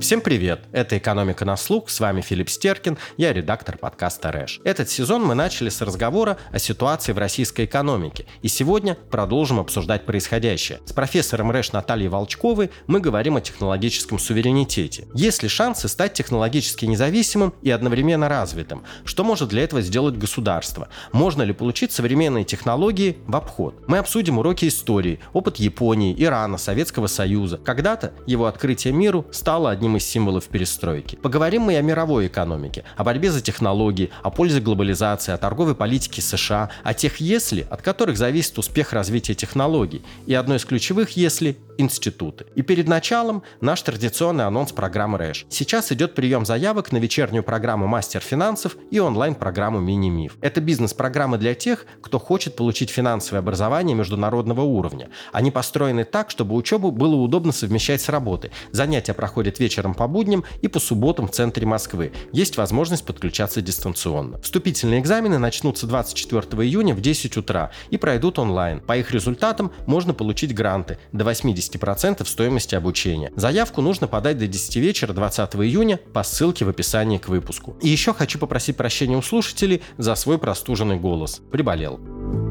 Всем привет! Это «Экономика на слух», с вами Филипп Стеркин, я редактор подкаста «Рэш». Этот сезон мы начали с разговора о ситуации в российской экономике, и сегодня продолжим обсуждать происходящее. С профессором РЭШ Натальей Волчковой мы говорим о технологическом суверенитете. Есть ли шансы стать технологически независимым и одновременно развитым? Что может для этого сделать государство? Можно ли получить современные технологии в обход? Мы обсудим уроки истории, опыт Японии, Ирана, Советского Союза. Когда-то его открытие миру стало одним одним из символов перестройки. Поговорим мы и о мировой экономике, о борьбе за технологии, о пользе глобализации, о торговой политике США, о тех «если», от которых зависит успех развития технологий. И одно из ключевых «если» институты. И перед началом наш традиционный анонс программы РЭШ. Сейчас идет прием заявок на вечернюю программу «Мастер финансов» и онлайн-программу «Мини-миф». Это бизнес-программы для тех, кто хочет получить финансовое образование международного уровня. Они построены так, чтобы учебу было удобно совмещать с работой. Занятия проходят вечером по будням и по субботам в центре Москвы. Есть возможность подключаться дистанционно. Вступительные экзамены начнутся 24 июня в 10 утра и пройдут онлайн. По их результатам можно получить гранты до 80 50% стоимости обучения. Заявку нужно подать до 10 вечера 20 июня по ссылке в описании к выпуску. И еще хочу попросить прощения у слушателей за свой простуженный голос. Приболел.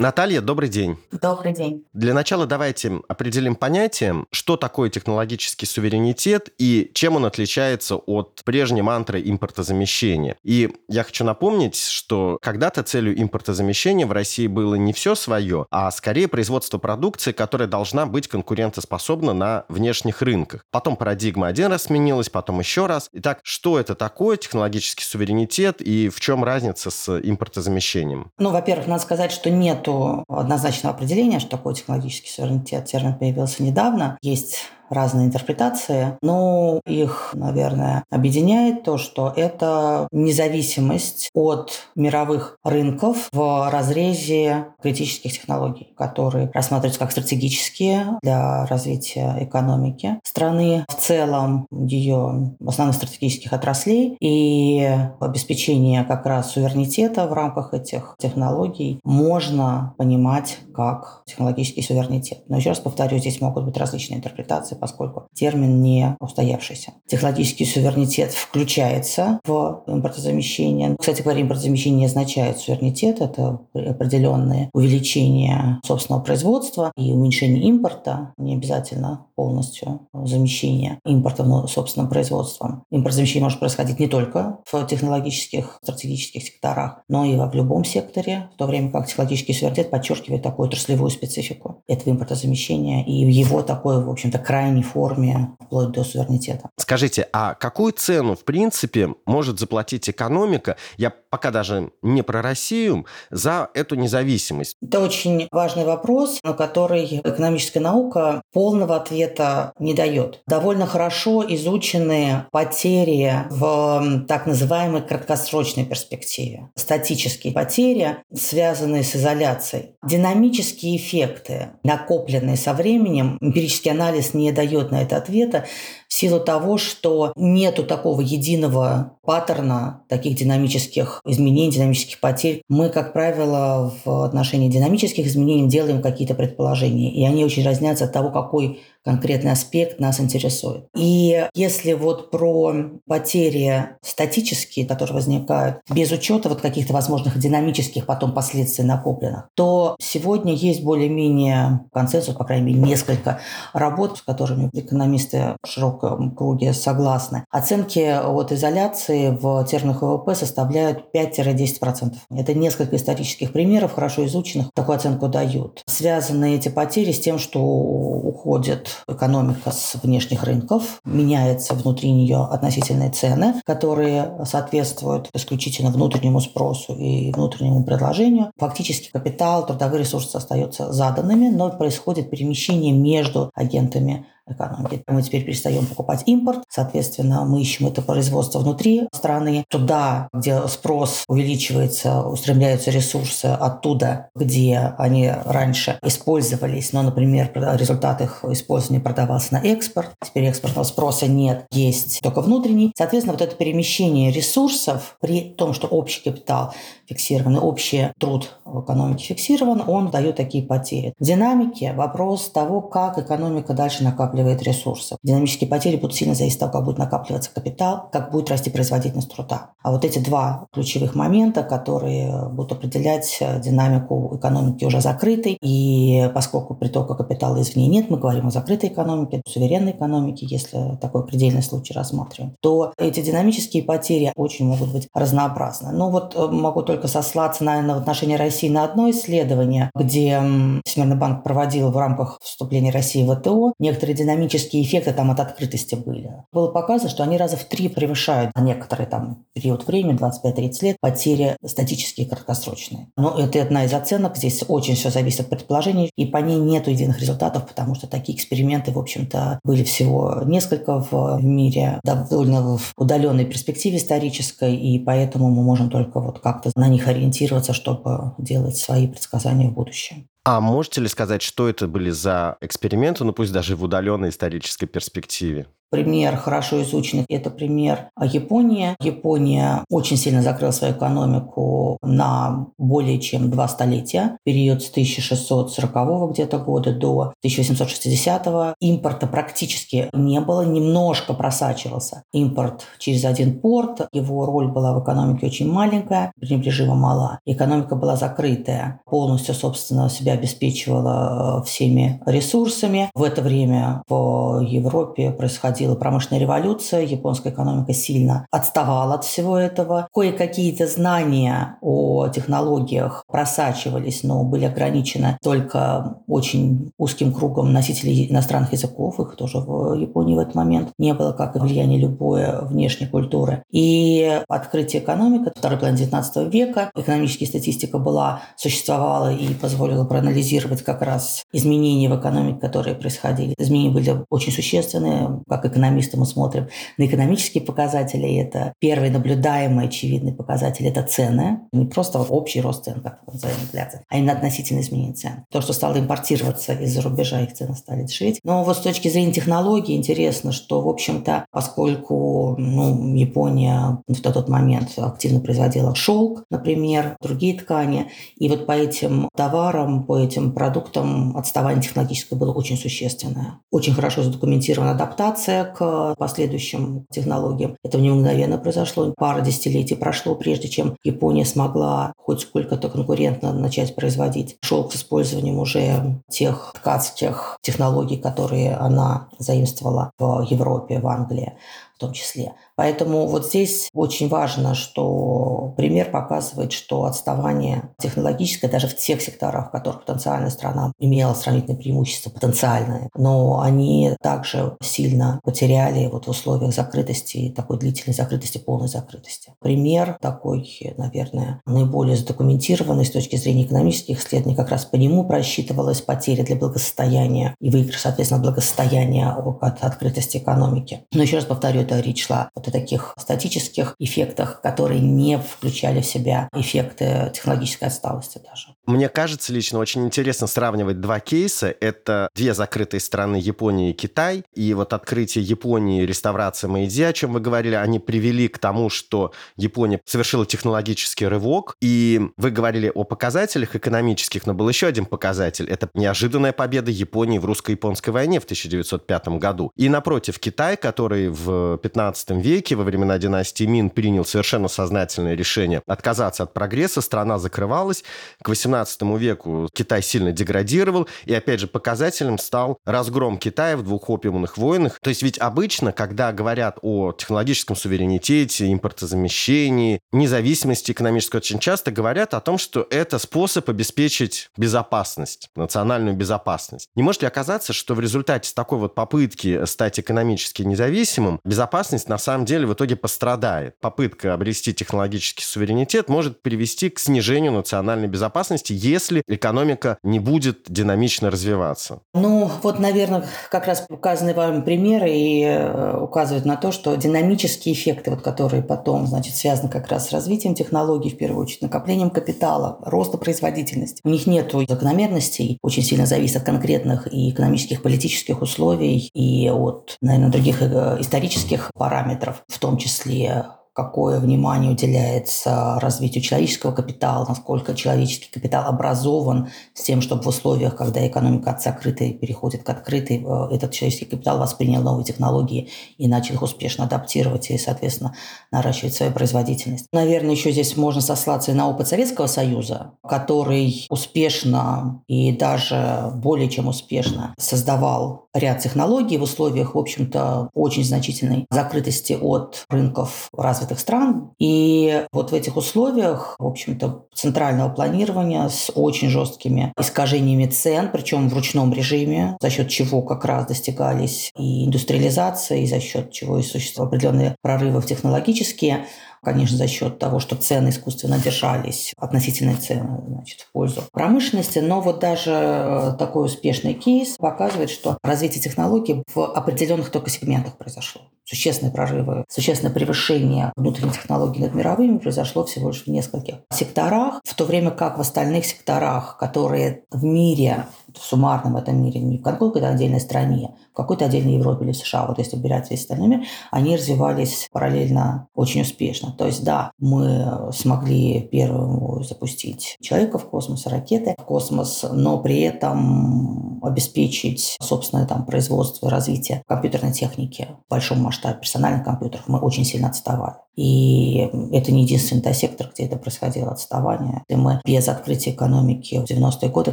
Наталья, добрый день. Добрый день. Для начала давайте определим понятие, что такое технологический суверенитет и чем он отличается от прежней мантры импортозамещения. И я хочу напомнить, что когда-то целью импортозамещения в России было не все свое, а скорее производство продукции, которая должна быть конкурентоспособна на внешних рынках. Потом парадигма один раз сменилась, потом еще раз. Итак, что это такое технологический суверенитет и в чем разница с импортозамещением? Ну, во-первых, надо сказать, что нет нету однозначного определения, что такое технологический суверенитет. Термин появился недавно. Есть разные интерпретации, но их, наверное, объединяет то, что это независимость от мировых рынков в разрезе критических технологий, которые рассматриваются как стратегические для развития экономики страны, в целом ее основных стратегических отраслей и обеспечение как раз суверенитета в рамках этих технологий можно понимать как технологический суверенитет. Но еще раз повторю, здесь могут быть различные интерпретации, поскольку термин не устоявшийся. Технологический суверенитет включается в импортозамещение. Кстати говоря, импортозамещение не означает суверенитет, это определенное увеличение собственного производства и уменьшение импорта, не обязательно полностью замещение импорта собственным производством. Импортозамещение может происходить не только в технологических, стратегических секторах, но и в любом секторе, в то время как технологический суверенитет подчеркивает такую отраслевую специфику этого импортозамещения и его такой, в общем-то, крайней форме вплоть до суверенитета. Скажите, а какую цену, в принципе, может заплатить экономика, я пока даже не про Россию, за эту независимость? Это очень важный вопрос, на который экономическая наука полного ответа не дает. Довольно хорошо изучены потери в так называемой краткосрочной перспективе. Статические потери, связанные с изоляцией. Динамические эффекты, накопленные со временем, эмпирический анализ не дает на это ответа, в силу того, что нету такого единого паттерна таких динамических изменений, динамических потерь. Мы, как правило, в отношении динамических изменений делаем какие-то предположения, и они очень разнятся от того, какой конкретный аспект нас интересует. И если вот про потери статические, которые возникают без учета вот каких-то возможных динамических потом последствий накопленных, то сегодня есть более-менее консенсус, по крайней мере, несколько работ, с которыми экономисты в широком круге согласны. Оценки от изоляции в терминах ВВП составляют 5-10%. Это несколько исторических примеров, хорошо изученных, такую оценку дают. Связаны эти потери с тем, что уходит экономика с внешних рынков, меняются внутри нее относительные цены, которые соответствуют исключительно внутреннему спросу и внутреннему предложению. Фактически капитал, трудовые ресурсы остаются заданными, но происходит перемещение между агентами экономики. Мы теперь перестаем покупать импорт, соответственно, мы ищем это производство внутри страны, туда, где спрос увеличивается, устремляются ресурсы оттуда, где они раньше использовались, но, например, результат их использования продавался на экспорт, теперь экспортного спроса нет, есть только внутренний. Соответственно, вот это перемещение ресурсов при том, что общий капитал фиксирован, общий труд в экономике фиксирован, он дает такие потери. В динамике вопрос того, как экономика дальше накапливает ресурсы. Динамические потери будут сильно зависеть от того, как будет накапливаться капитал, как будет расти производительность труда. А вот эти два ключевых момента, которые будут определять динамику экономики уже закрытой, и поскольку притока капитала извне нет, мы говорим о закрытой экономике, суверенной экономике, если такой предельный случай рассматриваем, то эти динамические потери очень могут быть разнообразны. Ну вот э, могу только сослаться, наверное, в отношении России на одно исследование, где Всемирный банк проводил в рамках вступления России в ВТО некоторые динамические эффекты там от открытости были. Было показано, что они раза в три превышают на некоторый там период времени, 25-30 лет, потери статические краткосрочные. Но это одна из оценок. Здесь очень все зависит от предположений, и по ней нет единых результатов, потому что такие эксперименты, в общем-то, были всего несколько в мире, довольно в удаленной перспективе исторической, и поэтому мы можем только вот как-то на них ориентироваться, чтобы делать свои предсказания в будущем. А можете ли сказать, что это были за эксперименты, ну пусть даже в удаленной исторической перспективе? Пример хорошо изученный – это пример Японии. Япония очень сильно закрыла свою экономику на более чем два столетия. Период с 1640 где-то года до 1860 -го. Импорта практически не было, немножко просачивался импорт через один порт. Его роль была в экономике очень маленькая, пренебрежимо мала. Экономика была закрытая, полностью, собственно, себя обеспечивала э, всеми ресурсами. В это время в Европе происходило происходила промышленная революция, японская экономика сильно отставала от всего этого. Кое-какие-то знания о технологиях просачивались, но были ограничены только очень узким кругом носителей иностранных языков. Их тоже в Японии в этот момент не было, как и влияние любой внешней культуры. И открытие экономики второй половины 19 века, экономическая статистика была, существовала и позволила проанализировать как раз изменения в экономике, которые происходили. Изменения были очень существенные, как экономисты мы смотрим на экономические показатели. Это первый наблюдаемый очевидный показатель – это цены. Не просто общий рост цен, как называем инфляция, а именно относительно изменение цен. То, что стало импортироваться из-за рубежа, их цены стали дешеветь. Но вот с точки зрения технологий интересно, что, в общем-то, поскольку ну, Япония в тот момент активно производила шелк, например, другие ткани, и вот по этим товарам, по этим продуктам отставание технологическое было очень существенное. Очень хорошо задокументирована адаптация к последующим технологиям. Это не мгновенно произошло. Пара десятилетий прошло, прежде чем Япония смогла хоть сколько-то конкурентно начать производить шелк с использованием уже тех ткацких технологий, которые она заимствовала в Европе, в Англии том числе. Поэтому вот здесь очень важно, что пример показывает, что отставание технологическое даже в тех секторах, в которых потенциальная страна имела сравнительное преимущество, потенциальное, но они также сильно потеряли вот в условиях закрытости, такой длительной закрытости, полной закрытости. Пример такой, наверное, наиболее задокументированный с точки зрения экономических исследований, как раз по нему просчитывалась потеря для благосостояния и выигрыш, соответственно, благосостояния от открытости экономики. Но еще раз повторю, это речь шла вот о таких статических эффектах, которые не включали в себя эффекты технологической отсталости даже. Мне кажется лично очень интересно сравнивать два кейса. Это две закрытые страны Япония и Китай. И вот открытие Японии, реставрация Мэйдзи, о чем вы говорили, они привели к тому, что Япония совершила технологический рывок. И вы говорили о показателях экономических, но был еще один показатель. Это неожиданная победа Японии в русско-японской войне в 1905 году. И напротив, Китай, который в 15 веке, во времена династии Мин, принял совершенно сознательное решение отказаться от прогресса, страна закрывалась. К 18 веку Китай сильно деградировал, и опять же показателем стал разгром Китая в двух опиумных войнах. То есть ведь обычно, когда говорят о технологическом суверенитете, импортозамещении, независимости экономической, очень часто говорят о том, что это способ обеспечить безопасность, национальную безопасность. Не может ли оказаться, что в результате такой вот попытки стать экономически независимым, безопасность на самом деле в итоге пострадает. Попытка обрести технологический суверенитет может привести к снижению национальной безопасности промышленности, если экономика не будет динамично развиваться? Ну, вот, наверное, как раз указаны вами примеры и э, указывают на то, что динамические эффекты, вот, которые потом, значит, связаны как раз с развитием технологий, в первую очередь, накоплением капитала, роста производительности. У них нет закономерностей, очень сильно зависит от конкретных и экономических, политических условий и от, наверное, других э, исторических параметров, в том числе какое внимание уделяется развитию человеческого капитала, насколько человеческий капитал образован с тем, чтобы в условиях, когда экономика от закрытой переходит к открытой, э, этот человеческий капитал воспринял новые технологии и начал их успешно адаптировать и, соответственно, наращивать свою производительность. Наверное, еще здесь можно сослаться и на опыт Советского Союза, который успешно и даже более чем успешно создавал ряд технологий в условиях, в общем-то, очень значительной закрытости от рынков развитых стран. И вот в этих условиях, в общем-то, центрального планирования с очень жесткими искажениями цен, причем в ручном режиме, за счет чего как раз достигались и индустриализация, и за счет чего и существовали определенные прорывы технологические, конечно, за счет того, что цены искусственно держались, относительные цены, значит, в пользу промышленности. Но вот даже э, такой успешный кейс показывает, что развитие технологий в определенных только сегментах произошло. Существенные прорывы, существенное превышение внутренних технологий над мировыми произошло всего лишь в нескольких секторах, в то время как в остальных секторах, которые в мире в суммарном этом мире, не в какой-то отдельной стране, в какой-то отдельной Европе или США, вот если убирать весь остальной мир, они развивались параллельно очень успешно. То есть, да, мы смогли первым запустить человека в космос, ракеты в космос, но при этом обеспечить собственное там производство и развитие компьютерной техники в большом масштабе персональных компьютеров мы очень сильно отставали. И это не единственный да, сектор, где это происходило отставание. И мы без открытия экономики в 90-е годы,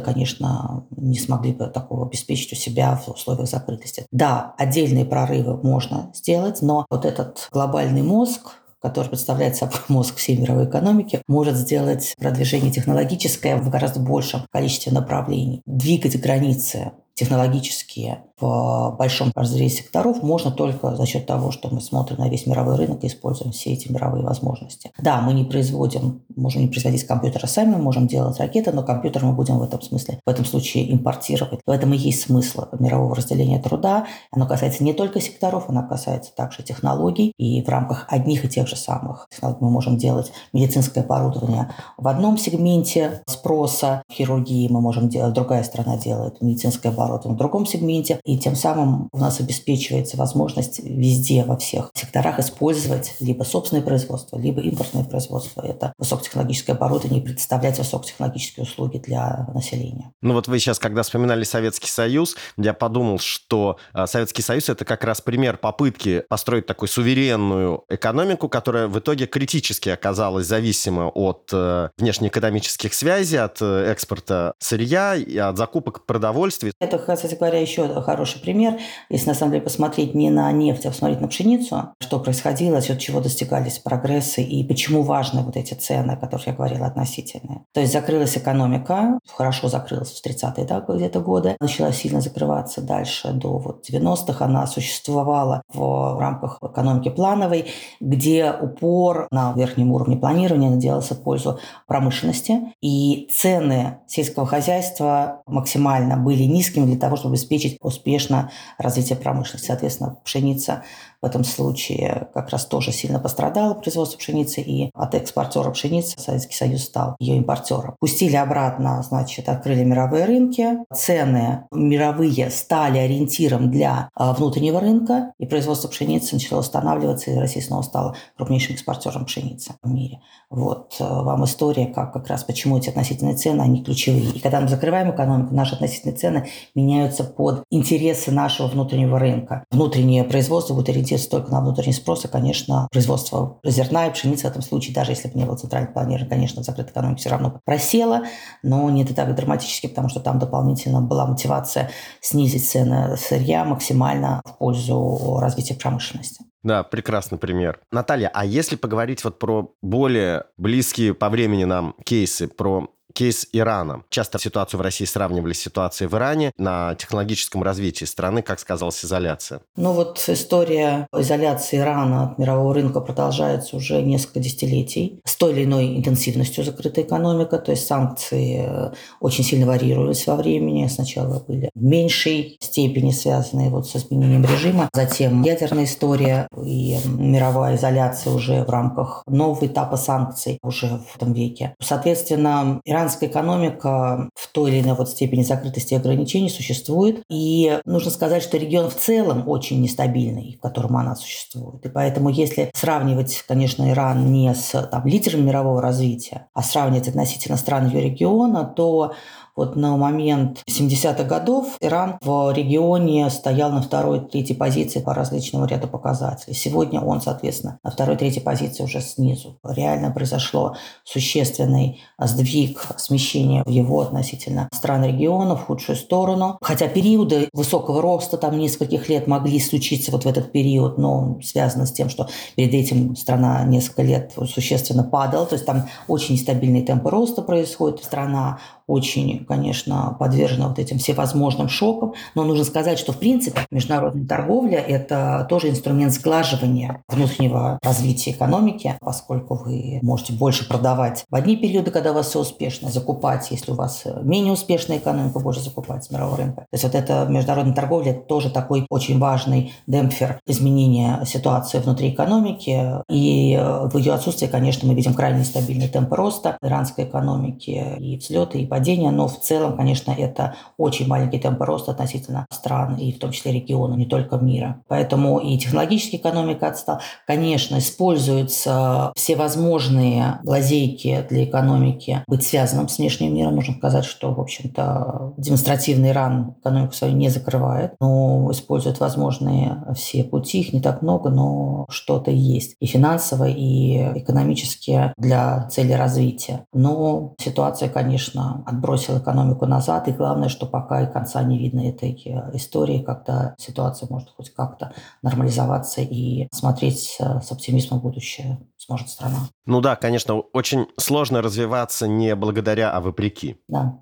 конечно, не смогли бы такого обеспечить у себя в условиях закрытости. Да, отдельные прорывы можно сделать, но вот этот глобальный мозг, который представляет собой мозг всей мировой экономики, может сделать продвижение технологическое в гораздо большем количестве направлений, двигать границы технологические в большом разрезе секторов можно только за счет того, что мы смотрим на весь мировой рынок и используем все эти мировые возможности. Да, мы не производим, можем не производить компьютеры сами, можем делать ракеты, но компьютер мы будем в этом смысле, в этом случае импортировать. В этом и есть смысл мирового разделения труда. Оно касается не только секторов, оно касается также технологий. И в рамках одних и тех же самых технологий мы можем делать медицинское оборудование в одном сегменте спроса, в хирургии мы можем делать, другая страна делает медицинское оборудование в другом сегменте, и тем самым у нас обеспечивается возможность везде, во всех секторах использовать либо собственное производство, либо импортное производство. Это высокотехнологическое оборудование и предоставлять высокотехнологические услуги для населения. Ну вот вы сейчас, когда вспоминали Советский Союз, я подумал, что а, Советский Союз – это как раз пример попытки построить такую суверенную экономику, которая в итоге критически оказалась зависима от э, внешнеэкономических связей, от э, экспорта сырья и от закупок продовольствия. Это, кстати говоря, еще хороший пример. Если на самом деле посмотреть не на нефть, а посмотреть на пшеницу, что происходило, счет чего достигались прогрессы и почему важны вот эти цены, о которых я говорила, относительные. То есть закрылась экономика, хорошо закрылась в 30-е да, где-то годы, начала сильно закрываться дальше до вот 90-х. Она существовала в рамках экономики плановой, где упор на верхнем уровне планирования делался в пользу промышленности. И цены сельского хозяйства максимально были низкими для того, чтобы обеспечить успешно развитие промышленности. Соответственно, пшеница в этом случае как раз тоже сильно пострадало производство пшеницы, и от экспортера пшеницы Советский Союз стал ее импортером. Пустили обратно, значит, открыли мировые рынки, цены мировые стали ориентиром для а, внутреннего рынка, и производство пшеницы начало устанавливаться, и Россия снова стала крупнейшим экспортером пшеницы в мире. Вот э, вам история, как как раз почему эти относительные цены, они ключевые. И когда мы закрываем экономику, наши относительные цены меняются под интересы нашего внутреннего рынка. Внутреннее производство будет ориентироваться только на внутренний спрос, и, конечно, производство зерна и пшеницы в этом случае, даже если бы не было центрального планирования, конечно, закрытая экономика все равно просело, но не это так драматически, потому что там дополнительно была мотивация снизить цены сырья максимально в пользу развития промышленности. Да, прекрасный пример. Наталья, а если поговорить вот про более близкие по времени нам кейсы, про кейс Ирана. Часто ситуацию в России сравнивали с ситуацией в Иране на технологическом развитии страны, как сказалась изоляция. Ну вот история изоляции Ирана от мирового рынка продолжается уже несколько десятилетий. С той или иной интенсивностью закрыта экономика, то есть санкции э, очень сильно варьировались во времени. Сначала были в меньшей степени связанные вот с изменением режима, затем ядерная история и мировая изоляция уже в рамках нового этапа санкций уже в этом веке. Соответственно, иранская экономика в той или иной вот степени закрытости и ограничений существует. И нужно сказать, что регион в целом очень нестабильный, в котором она существует. И поэтому если сравнивать, конечно, Иран не с там, лидером мирового развития, а сравнивать относительно стран ее региона, то вот на момент 70-х годов Иран в регионе стоял на второй, третьей позиции по различному ряду показателей. Сегодня он, соответственно, на второй, третьей позиции уже снизу. Реально произошло существенный сдвиг, смещение в его относительно стран региона в худшую сторону. Хотя периоды высокого роста там нескольких лет могли случиться вот в этот период, но связано с тем, что перед этим страна несколько лет существенно падала, то есть там очень нестабильные темпы роста происходят, страна очень, конечно, подвержена вот этим всевозможным шокам. Но нужно сказать, что, в принципе, международная торговля – это тоже инструмент сглаживания внутреннего развития экономики, поскольку вы можете больше продавать в одни периоды, когда у вас все успешно, закупать, если у вас менее успешная экономика, больше закупать с мирового рынка. То есть вот эта международная торговля – это тоже такой очень важный демпфер изменения ситуации внутри экономики. И в ее отсутствии, конечно, мы видим крайне нестабильный темп роста иранской экономики и взлеты, и падения падения, но в целом, конечно, это очень маленький темп роста относительно стран и в том числе региона, не только мира. Поэтому и технологическая экономика отстала. Конечно, используются все возможные лазейки для экономики быть связанным с внешним миром. Нужно сказать, что, в общем-то, демонстративный Иран экономику свою не закрывает, но использует возможные все пути. Их не так много, но что-то есть. И финансово, и экономически для цели развития. Но ситуация, конечно, отбросил экономику назад. И главное, что пока и конца не видно этой э, истории, когда ситуация может хоть как-то нормализоваться и смотреть с оптимизмом будущее сможет страна. Ну да, конечно, очень сложно развиваться не благодаря, а вопреки. Да.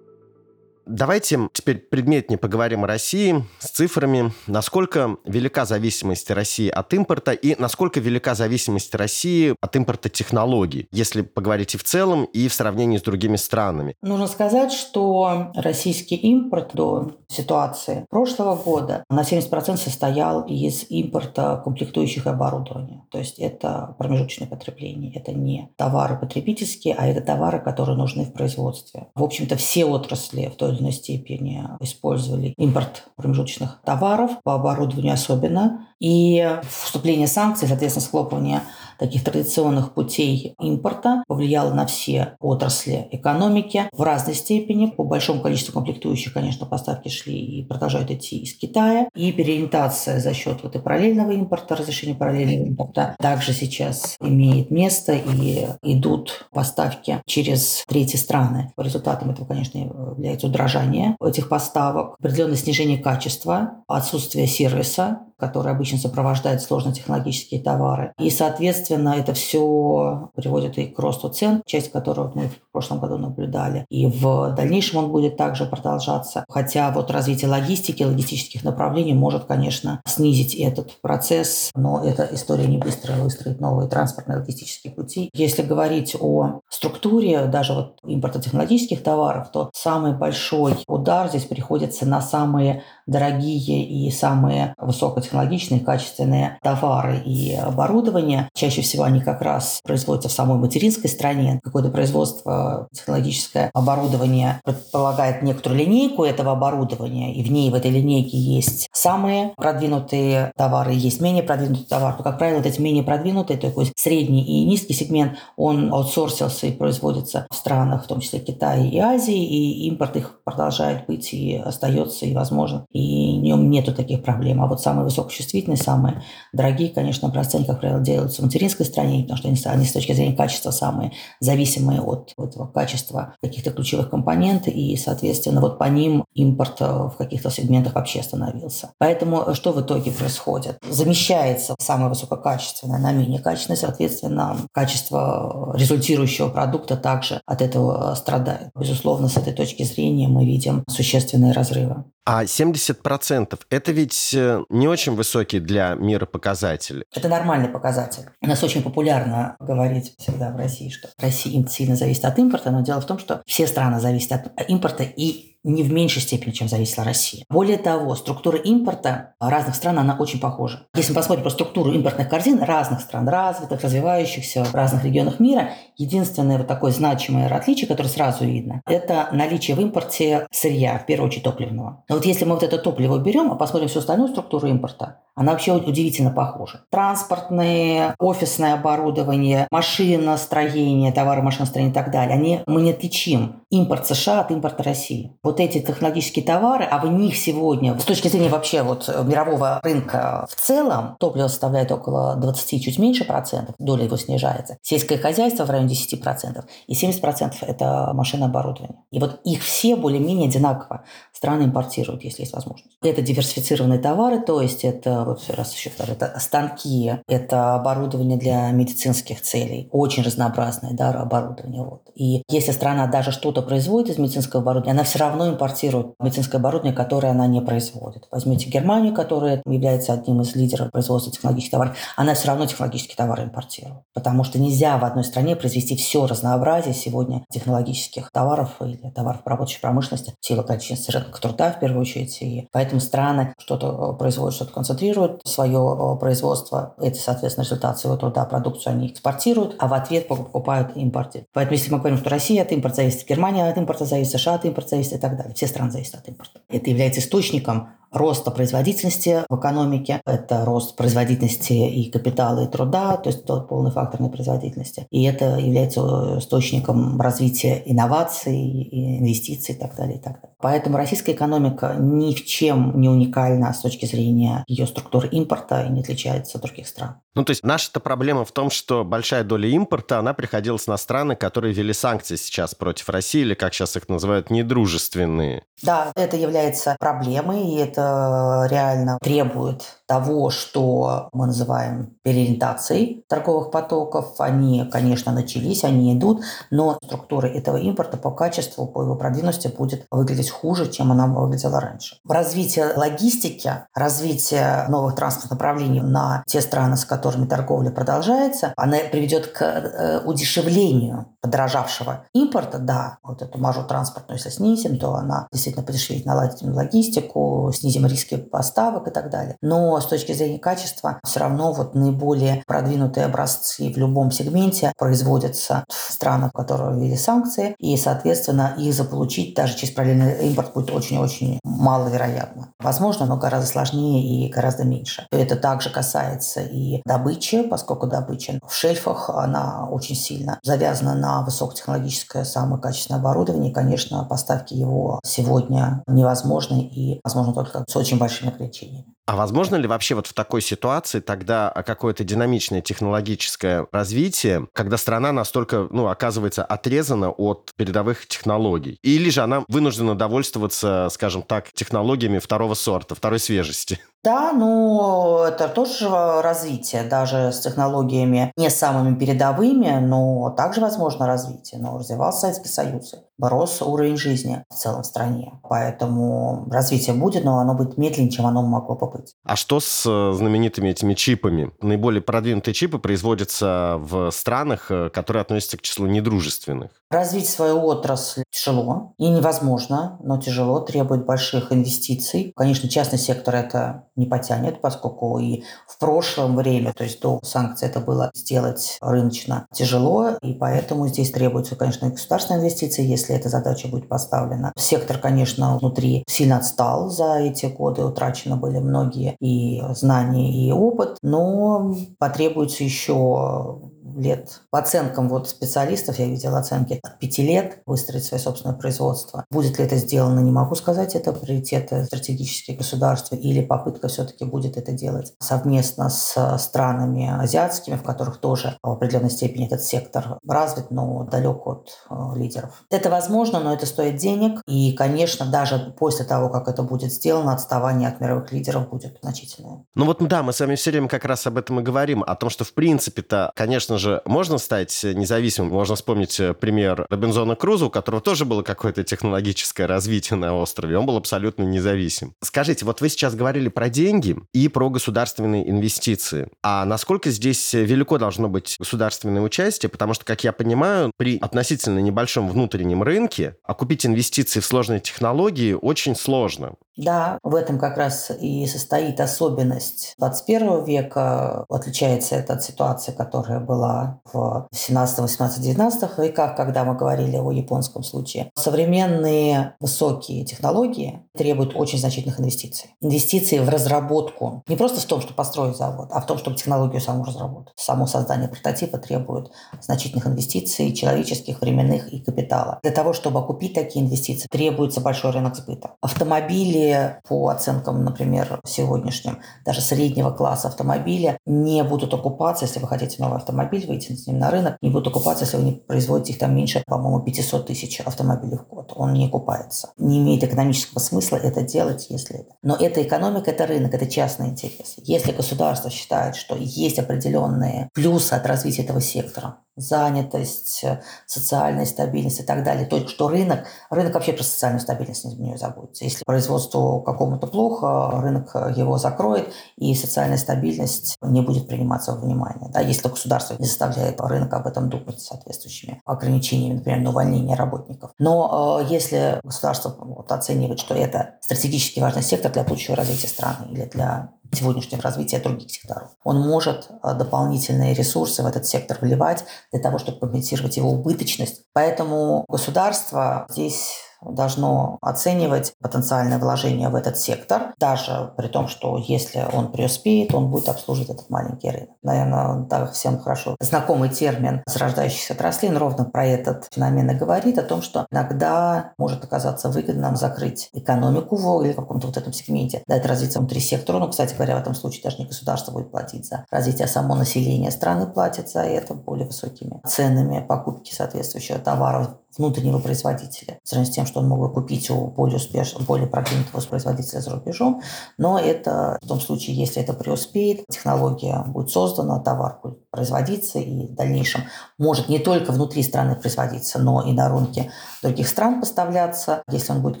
Давайте теперь предметнее поговорим о России с цифрами. Насколько велика зависимость России от импорта и насколько велика зависимость России от импорта технологий, если поговорить и в целом, и в сравнении с другими странами? Нужно сказать, что российский импорт до ситуации прошлого года на 70% состоял из импорта комплектующих и оборудования. То есть это промежуточное потребление. Это не товары потребительские, а это товары, которые нужны в производстве. В общем-то, все отрасли в той или иной степени использовали импорт промежуточных товаров, по оборудованию особенно. И вступление санкций, соответственно, схлопывание таких традиционных путей импорта повлияло на все отрасли экономики в разной степени. По большому количеству комплектующих, конечно, поставки шли и продолжают идти из Китая. И переориентация за счет вот и параллельного импорта, разрешения параллельного импорта также сейчас имеет место и идут поставки через третьи страны. Результатом этого, конечно, является удорожание этих поставок, определенное снижение качества, отсутствие сервиса, который обычно сопровождает сложно-технологические товары. И, соответственно, это все приводит и к росту цен, часть которого мы в прошлом году наблюдали. И в дальнейшем он будет также продолжаться. Хотя вот развитие логистики, логистических направлений может, конечно, снизить этот процесс, но эта история не быстрая, выстроить новые транспортные логистические пути. Если говорить о структуре даже вот импорта технологических товаров, то самый большой удар здесь приходится на самые дорогие и самые высокотехнологичные, качественные товары и оборудование. Чаще всего они как раз производятся в самой материнской стране. Какое-то производство, технологическое оборудование предполагает некоторую линейку этого оборудования, и в ней, в этой линейке есть самые продвинутые товары, есть менее продвинутые товары. Но, как правило, вот эти менее продвинутые, такой средний и низкий сегмент, он аутсорсился и производится в странах, в том числе Китае и Азии, и импорт их продолжает быть и остается, и возможен и в нем нету таких проблем. А вот самые высокочувствительные, самые дорогие, конечно, образцы, как правило, делаются в материнской стране, потому что они, они с точки зрения качества самые зависимые от этого качества каких-то ключевых компонентов, и, соответственно, вот по ним импорт э, в каких-то сегментах вообще остановился. Поэтому что в итоге происходит? Замещается самое высококачественное на менее качественное, соответственно, качество результирующего продукта также от этого страдает. Безусловно, с этой точки зрения мы видим существенные разрывы. А 70% это ведь э, не очень высокий для мира показатель. Это нормальный показатель. У нас очень популярно говорить всегда в России, что Россия сильно зависит от импорта, но дело в том, что все страны зависят от импорта и не в меньшей степени, чем зависела Россия. Более того, структура импорта разных стран, она очень похожа. Если мы посмотрим по структуру импортных корзин разных стран, развитых, развивающихся, в разных регионах мира, единственное вот такое значимое отличие, которое сразу видно, это наличие в импорте сырья, в первую очередь топливного. Но вот если мы вот это топливо берем, а посмотрим всю остальную структуру импорта, она вообще удивительно похожа. Транспортные, офисное оборудование, машиностроение, товары машиностроения и так далее, они, мы не отличим импорт США от импорта России. Вот эти технологические товары, а в них сегодня, с точки зрения вообще вот мирового рынка в целом, топливо составляет около 20, чуть меньше процентов, доля его снижается. Сельское хозяйство в районе 10 процентов, и 70 процентов это машинооборудование. И вот их все более-менее одинаково страны импортируют, если есть возможность. Это диверсифицированные товары, то есть это, вот раз еще это станки, это оборудование для медицинских целей, очень разнообразное да, оборудование. Вот. И если страна даже что-то производит из медицинского оборудования, она все равно импортирует медицинское оборудование, которое она не производит. Возьмите Германию, которая является одним из лидеров производства технологических товаров, она все равно технологические товары импортирует. Потому что нельзя в одной стране произвести все разнообразие сегодня технологических товаров или товаров рабочей промышленности в силу количества рынка труда, в первую очередь. И поэтому страны что-то э, производят, что-то концентрируют, свое э, производство, это, соответственно, результат своего труда, продукцию они экспортируют, а в ответ покупают импорт. Поэтому если мы говорим, что Россия от импорта зависит, Германия от импорта зависит, США от импорта зависит так далее. Все страны зависят от импорта. Это является источником роста производительности в экономике, это рост производительности и капитала, и труда, то есть тот полный факторной производительности. И это является источником развития инноваций, инвестиций и так далее, и так далее. Поэтому российская экономика ни в чем не уникальна с точки зрения ее структуры импорта и не отличается от других стран. Ну, то есть наша-то проблема в том, что большая доля импорта, она приходилась на страны, которые ввели санкции сейчас против России, или, как сейчас их называют, недружественные. Да, это является проблемой, и это реально требует того, что мы называем переориентацией торговых потоков. Они, конечно, начались, они идут, но структура этого импорта по качеству, по его продвинутости будет выглядеть хуже, чем она выглядела раньше. Развитие логистики, развитие новых транспортных направлений на те страны, с которыми торговля продолжается, она приведет к э, удешевлению подорожавшего импорта, да, вот эту маржу транспортную, если снизим, то она действительно подешевеет, наладим логистику, снизим риски поставок и так далее. Но с точки зрения качества все равно вот наиболее продвинутые образцы в любом сегменте производятся в странах, которые ввели санкции, и, соответственно, их заполучить даже через параллельный импорт будет очень-очень маловероятно. Возможно, но гораздо сложнее и гораздо меньше. Это также касается и добычи, поскольку добыча в шельфах, она очень сильно завязана на высокотехнологическое самое качественное оборудование. И, конечно, поставки его сегодня невозможны и возможно только с очень большими ограничениями. А возможно ли вообще вот в такой ситуации тогда какое-то динамичное технологическое развитие, когда страна настолько, ну, оказывается отрезана от передовых технологий? Или же она вынуждена довольствоваться, скажем так, технологиями второго сорта, второй свежести? Да, ну это тоже развитие, даже с технологиями не самыми передовыми, но также возможно развитие. Но развивался Советский Союз, боролся уровень жизни в целом в стране. Поэтому развитие будет, но оно будет медленнее, чем оно могло бы быть. А что с э, знаменитыми этими чипами? Наиболее продвинутые чипы производятся в странах, э, которые относятся к числу недружественных. Развить свою отрасль тяжело и невозможно, но тяжело, требует больших инвестиций. Конечно, частный сектор это не потянет, поскольку и в прошлом время, то есть до санкций, это было сделать рыночно тяжело, и поэтому здесь требуется, конечно, и государственные инвестиции, если эта задача будет поставлена. Сектор, конечно, внутри сильно отстал за эти годы, утрачены были многие и знания, и опыт, но потребуется еще лет, по оценкам вот специалистов, я видела оценки, от пяти лет выстроить свое собственное производство. Будет ли это сделано, не могу сказать, это приоритеты стратегические государства или попытка все-таки будет это делать совместно с странами азиатскими, в которых тоже в определенной степени этот сектор развит, но далек от э, лидеров. Это возможно, но это стоит денег. И, конечно, даже после того, как это будет сделано, отставание от мировых лидеров будет значительное. Ну вот да, мы с вами все время как раз об этом и говорим, о том, что в принципе-то, конечно же, можно стать независимым. Можно вспомнить э, пример Робинзона Круза, у которого тоже было какое-то технологическое развитие на острове. Он был абсолютно независим. Скажите, вот вы сейчас говорили про деньги и про государственные инвестиции. А насколько здесь велико должно быть государственное участие? Потому что, как я понимаю, при относительно небольшом внутреннем рынке окупить инвестиции в сложные технологии очень сложно. Да, в этом как раз и состоит особенность 21 века. Отличается это от ситуации, которая была в 17, 18, 19 веках, когда мы говорили о японском случае. Современные высокие технологии требуют очень значительных инвестиций. Инвестиции в разработку. Не просто в том, чтобы построить завод, а в том, чтобы технологию саму разработать. Само создание прототипа требует значительных инвестиций, человеческих, временных и капитала. Для того, чтобы окупить такие инвестиции, требуется большой рынок сбыта. Автомобили по оценкам, например, сегодняшним, даже среднего класса автомобиля не будут окупаться, если вы хотите новый автомобиль, выйти с ним на рынок, не будут окупаться, если вы не производите их там меньше, по-моему, 500 тысяч автомобилей в год. Он не окупается. Не имеет экономического смысла это делать, если это. Но это экономика, это рынок, это частный интерес. Если государство считает, что есть определенные плюсы от развития этого сектора, занятость, социальная стабильность и так далее. То, что рынок, рынок вообще про социальную стабильность не забудется. Если производству какому-то плохо, рынок его закроет, и социальная стабильность не будет приниматься во внимание. Да, если государство не заставляет рынок об этом думать соответствующими ограничениями, например, на увольнение работников. Но э, если государство вот, оценивает, что это стратегически важный сектор для будущего развития страны или для сегодняшнего развития других секторов. Он может э, дополнительные ресурсы в этот сектор вливать для того, чтобы компенсировать его убыточность. Поэтому государство здесь должно оценивать потенциальное вложение в этот сектор, даже при том, что если он преуспеет, он будет обслуживать этот маленький рынок. Наверное, да, всем хорошо знакомый термин зарождающихся отраслей, но ровно про этот феномен и говорит, о том, что иногда может оказаться выгодным закрыть экономику в в каком-то вот этом сегменте, дать развиться внутри сектора. Ну, кстати говоря, в этом случае даже не государство будет платить за развитие, а само население страны платит за это более высокими ценами покупки соответствующего товара внутреннего производителя, в сравнении с тем, что он мог бы купить у более успешного, более продвинутого производителя за рубежом. Но это в том случае, если это преуспеет, технология будет создана, товар будет производиться и в дальнейшем может не только внутри страны производиться, но и на рынке других стран поставляться, если он будет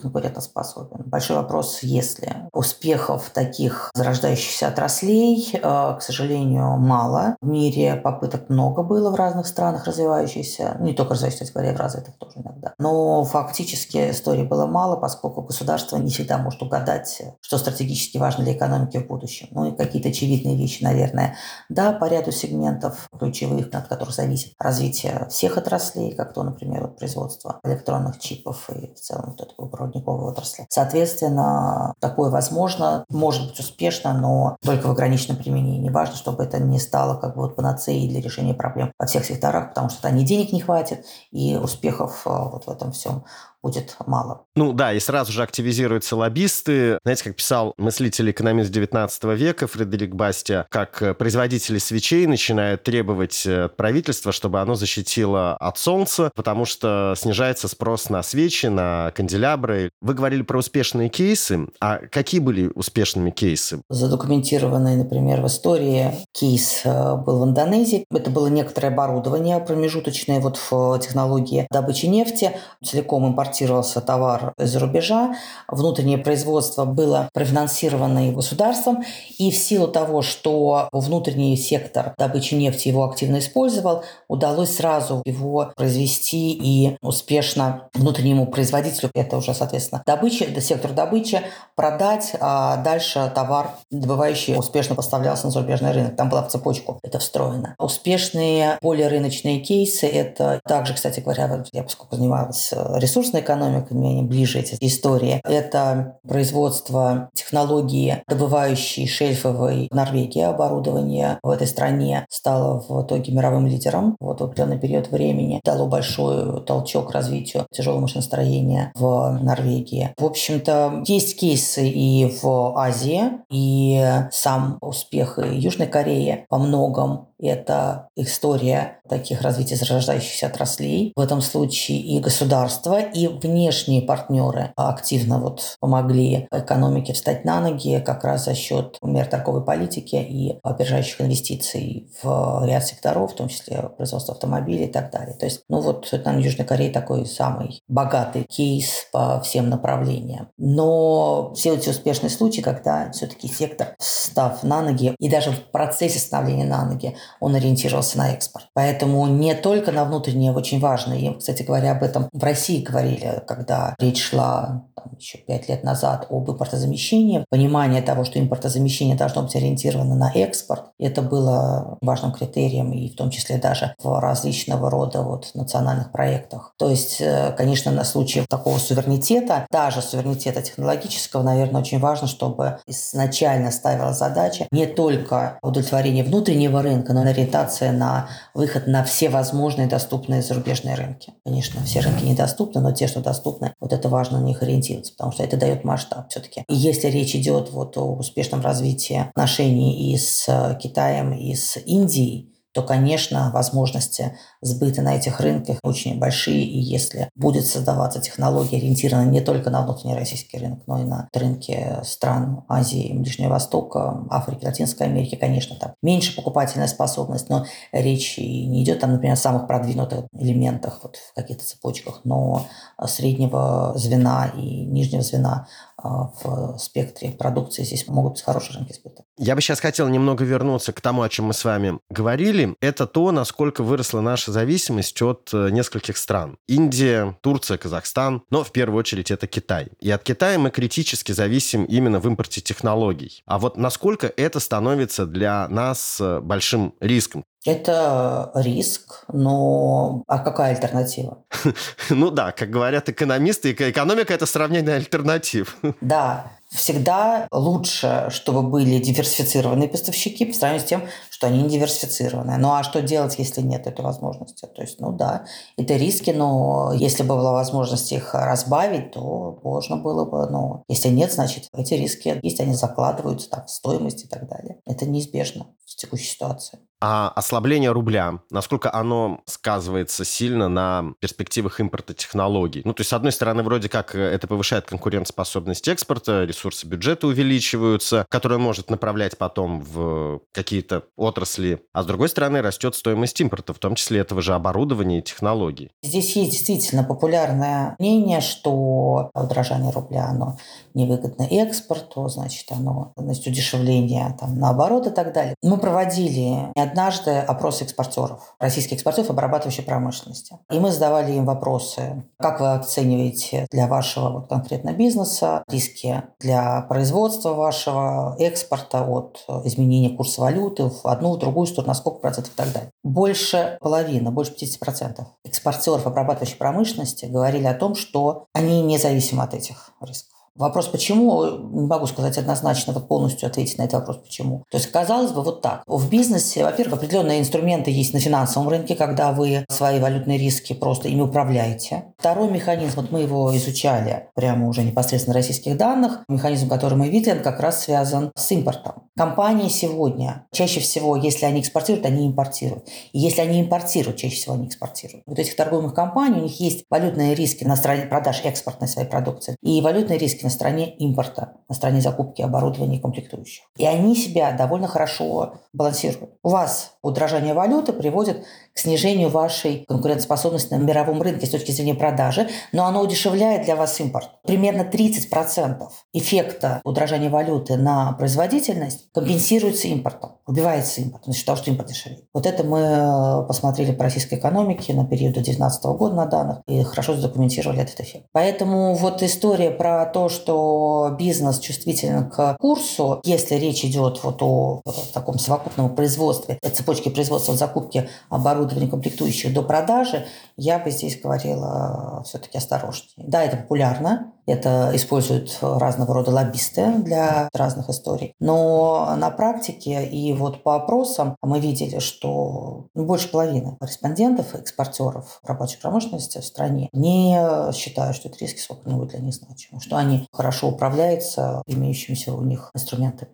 конкурентоспособен. Большой вопрос, если успехов таких зарождающихся отраслей, э, к сожалению, мало. В мире попыток много было в разных странах развивающихся, не только развивающихся, говоря, в развитых тоже иногда. Но фактически истории было мало, поскольку государство не всегда может угадать, что стратегически важно для экономики в будущем. Ну и какие-то очевидные вещи, наверное. Да, по ряду сегментов ключевых, от которых зависит развитие всех отраслей, как то, например, вот производство электронных чипов и в целом вот этой проводниковой отрасли. Соответственно, такое возможно, может быть успешно, но только в ограниченном применении. Важно, чтобы это не стало как бы вот панацеей для решения проблем во всех секторах, потому что ни денег не хватит, и успехов э, вот в этом всем будет мало. Ну да, и сразу же активизируются лоббисты. Знаете, как писал мыслитель-экономист 19 века Фредерик Бастия, как э, производители свечей начинают требовать э, от правительства, чтобы оно защитило от солнца, потому что снижается спрос на свечи, на канделябры. Вы говорили про успешные кейсы. А какие были успешными кейсы? Задокументированный, например, в истории кейс э, был в Индонезии. Это было некоторое оборудование промежуточное вот в технологии добычи нефти, целиком импортировано импортировался товар из-за рубежа, внутреннее производство было профинансировано государством, и в силу того, что внутренний сектор добычи нефти его активно использовал, удалось сразу его произвести и успешно внутреннему производителю, это уже, соответственно, добыча, сектор добычи, продать, а дальше товар, добывающий, успешно поставлялся на зарубежный рынок. Там была в цепочку это встроено. Успешные более рыночные кейсы – это также, кстати говоря, я поскольку занималась э, ресурсной экономикой, мне ближе эти истории, это производство технологии, добывающей шельфовой в Норвегии оборудование в этой стране стало в итоге мировым лидером вот в определенный период времени, дало большой толчок развитию тяжелого машиностроения в Норвегии. В общем-то, есть кейсы и в Азии, и сам успех Южной Кореи во многом это история таких развития зарождающихся отраслей. В этом случае и государство, и внешние партнеры активно вот помогли экономике встать на ноги как раз за счет мер торговой политики и опережающих инвестиций в ряд секторов, в том числе производство автомобилей и так далее. То есть, ну вот, наверное, Южная Корея такой самый богатый кейс по всем направлениям. Но все эти успешные случаи, когда все-таки сектор, став на ноги, и даже в процессе становления на ноги, он ориентировался на экспорт. Поэтому не только на внутреннее очень важно. И, кстати говоря, об этом в России говорили, когда речь шла там, еще пять лет назад об импортозамещении. Понимание того, что импортозамещение должно быть ориентировано на экспорт, это было важным критерием, и в том числе даже в различного рода вот национальных проектах. То есть, э, конечно, на случае такого суверенитета, даже суверенитета технологического, наверное, очень важно, чтобы изначально ставилась задача не только удовлетворение внутреннего рынка, но и ориентация на выход на все возможные доступные зарубежные рынки. Конечно, все рынки недоступны, но те, что доступны, вот это важно на них ориентироваться, потому что это дает масштаб все-таки. И если речь идет вот о успешном развитии отношений и с э, Китаем, и с Индией, то, конечно, возможности сбыта на этих рынках очень большие. И если будет создаваться технология, ориентированная не только на внутренний российский рынок, но и на рынки стран Азии, Ближнего Востока, Африки, Латинской Америки, конечно, там меньше покупательная способность, но речь и не идет там, например, о самых продвинутых элементах вот, в каких-то цепочках, но среднего звена и нижнего звена в спектре продукции здесь могут быть хорошие рынки сбыта. Я бы сейчас хотел немного вернуться к тому, о чем мы с вами говорили. Это то, насколько выросла наша зависимость от э, нескольких стран. Индия, Турция, Казахстан, но в первую очередь это Китай. И от Китая мы критически зависим именно в импорте технологий. А вот насколько это становится для нас э, большим риском? Это риск, но а какая альтернатива? Ну да, как говорят экономисты, экономика – это сравнение альтернатив. Да, всегда лучше, чтобы были диверсифицированные поставщики по сравнению с тем, что они не диверсифицированные. Ну а что делать, если нет этой возможности? То есть, ну да, это риски, но если бы была возможность их разбавить, то можно было бы, но если нет, значит, эти риски есть, они закладываются там, в стоимость и так далее. Это неизбежно в текущей ситуации. А ослабление рубля, насколько оно сказывается сильно на перспективах импорта технологий? Ну, то есть, с одной стороны, вроде как э, это повышает конкурентоспособность экспорта, ресурсы бюджета увеличиваются, которые может направлять потом в какие-то отрасли, а с другой стороны, растет стоимость импорта, в том числе этого же оборудования и технологий. Здесь есть действительно популярное мнение, что удорожание рубля, оно невыгодно экспорту, значит, оно, значит, удешевление там, наоборот и так далее. Мы проводили однажды опрос экспортеров, российских экспортеров обрабатывающей промышленности. И мы задавали им вопросы, как вы оцениваете для вашего вот, конкретно бизнеса риски для производства вашего экспорта от изменения курса валюты в одну, в другую сторону, на сколько процентов и так далее. Больше половины, больше 50 процентов экспортеров обрабатывающей промышленности говорили о том, что они независимы от этих рисков. Вопрос почему, не могу сказать однозначно, вот полностью ответить на этот вопрос почему. То есть, казалось бы, вот так. В бизнесе, во-первых, определенные инструменты есть на финансовом рынке, когда вы свои валютные риски просто ими управляете. Второй механизм, вот мы его изучали прямо уже непосредственно на российских данных, механизм, который мы видели, он как раз связан с импортом. Компании сегодня, чаще всего, если они экспортируют, они импортируют. И если они импортируют, чаще всего они экспортируют. Вот этих торговых компаний, у них есть валютные риски на стороне продаж экспортной своей продукции и валютные риски на стороне импорта, на стороне закупки оборудования и комплектующих. И они себя довольно хорошо балансируют. У вас удорожание валюты приводит к снижению вашей конкурентоспособности на мировом рынке с точки зрения продажи, но оно удешевляет для вас импорт. Примерно 30% эффекта удорожания валюты на производительность компенсируется импортом, убивается импортом, за счет того, что импорт дешевеет. Вот это мы э, посмотрели по российской экономике на период до 2019 года на данных и хорошо задокументировали этот эффект. Поэтому вот история про то, что бизнес чувствителен к курсу, если речь идет вот о таком совокупном производстве, цепочке производства закупки оборудования комплектующих до продажи, я бы здесь говорила все-таки осторожнее. Да, это популярно, это используют разного рода лоббисты для разных историй. Но на практике и вот по опросам мы видели, что больше половины респондентов, экспортеров рабочей промышленности в стране не считают, что это риски сколько-нибудь для них значимы, что они хорошо управляются имеющимися у них инструментами.